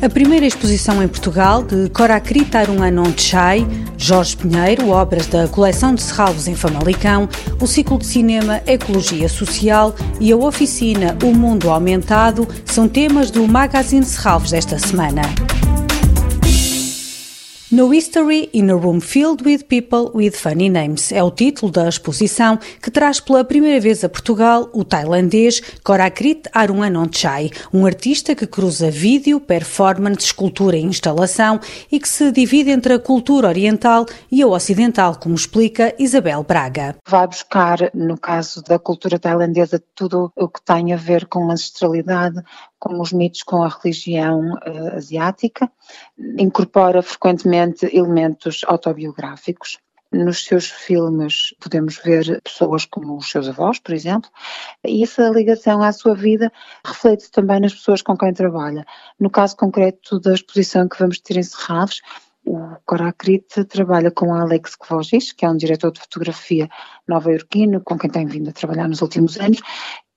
A primeira exposição em Portugal de Corakrit Anon Chai, Jorge Pinheiro, obras da coleção de Serralvos em Famalicão, o ciclo de cinema Ecologia Social e a oficina O Mundo Aumentado são temas do Magazine Serralvos desta semana. No History in a Room Filled with People with Funny Names é o título da exposição que traz pela primeira vez a Portugal o tailandês Korakrit Arunanonchai, um artista que cruza vídeo, performance, escultura e instalação e que se divide entre a cultura oriental e a ocidental, como explica Isabel Braga. Vai buscar, no caso da cultura tailandesa, tudo o que tem a ver com ancestralidade, com os mitos com a religião uh, asiática, incorpora frequentemente elementos autobiográficos. Nos seus filmes podemos ver pessoas como os seus avós, por exemplo, e essa ligação à sua vida reflete também nas pessoas com quem trabalha. No caso concreto da exposição que vamos ter em Serralves, o Corakrit trabalha com Alex Kvogis, que é um diretor de fotografia nova-iorquino, com quem tem vindo a trabalhar nos últimos anos,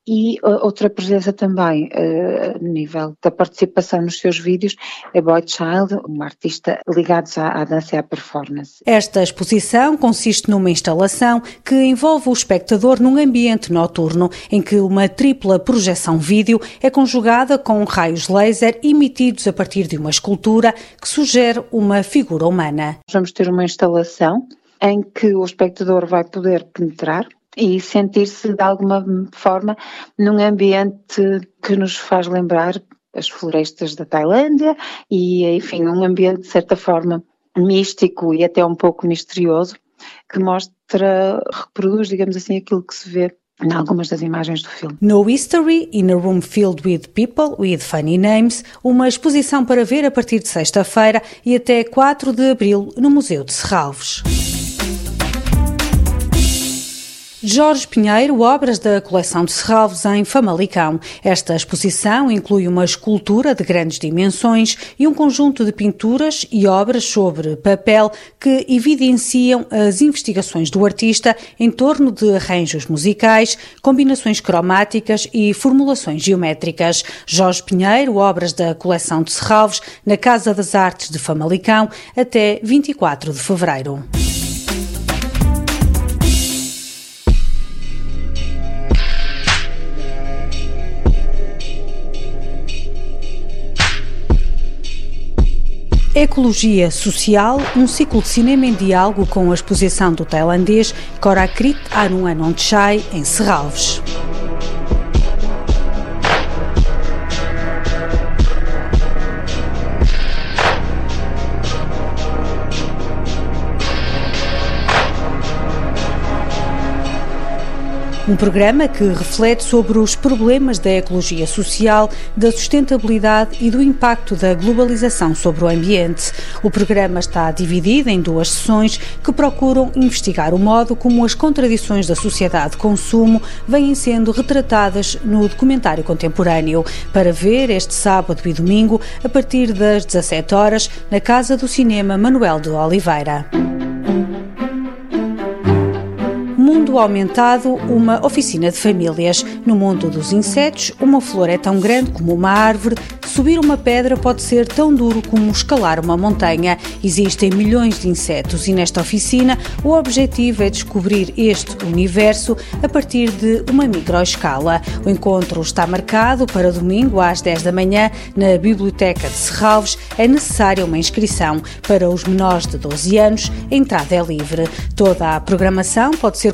e outra presença também, a nível da participação nos seus vídeos, é Boy Child, uma artista ligada à, à dança e à performance. Esta exposição consiste numa instalação que envolve o espectador num ambiente noturno, em que uma tripla projeção vídeo é conjugada com raios laser emitidos a partir de uma escultura que sugere uma figura humana. Vamos ter uma instalação em que o espectador vai poder penetrar e sentir-se de alguma forma num ambiente que nos faz lembrar as florestas da Tailândia e, enfim, um ambiente de certa forma místico e até um pouco misterioso que mostra, reproduz, digamos assim, aquilo que se vê em algumas das imagens do filme. No History, in a Room Filled with People with Funny Names, uma exposição para ver a partir de sexta-feira e até 4 de abril no Museu de Serralves. Jorge Pinheiro, obras da coleção de Serralves em Famalicão. Esta exposição inclui uma escultura de grandes dimensões e um conjunto de pinturas e obras sobre papel que evidenciam as investigações do artista em torno de arranjos musicais, combinações cromáticas e formulações geométricas. Jorge Pinheiro, obras da coleção de Serralves, na Casa das Artes de Famalicão, até 24 de fevereiro. Ecologia Social, um ciclo de cinema em diálogo com a exposição do tailandês Korakrit Chai em Serralves. Um programa que reflete sobre os problemas da ecologia social, da sustentabilidade e do impacto da globalização sobre o ambiente. O programa está dividido em duas sessões que procuram investigar o modo como as contradições da sociedade de consumo vêm sendo retratadas no documentário contemporâneo. Para ver este sábado e domingo, a partir das 17 horas, na Casa do Cinema Manuel de Oliveira. Aumentado, uma oficina de famílias. No mundo dos insetos, uma flor é tão grande como uma árvore, subir uma pedra pode ser tão duro como escalar uma montanha. Existem milhões de insetos e nesta oficina o objetivo é descobrir este universo a partir de uma microescala. O encontro está marcado para domingo às 10 da manhã na Biblioteca de Serralves. É necessária uma inscrição. Para os menores de 12 anos, a entrada é livre. Toda a programação pode ser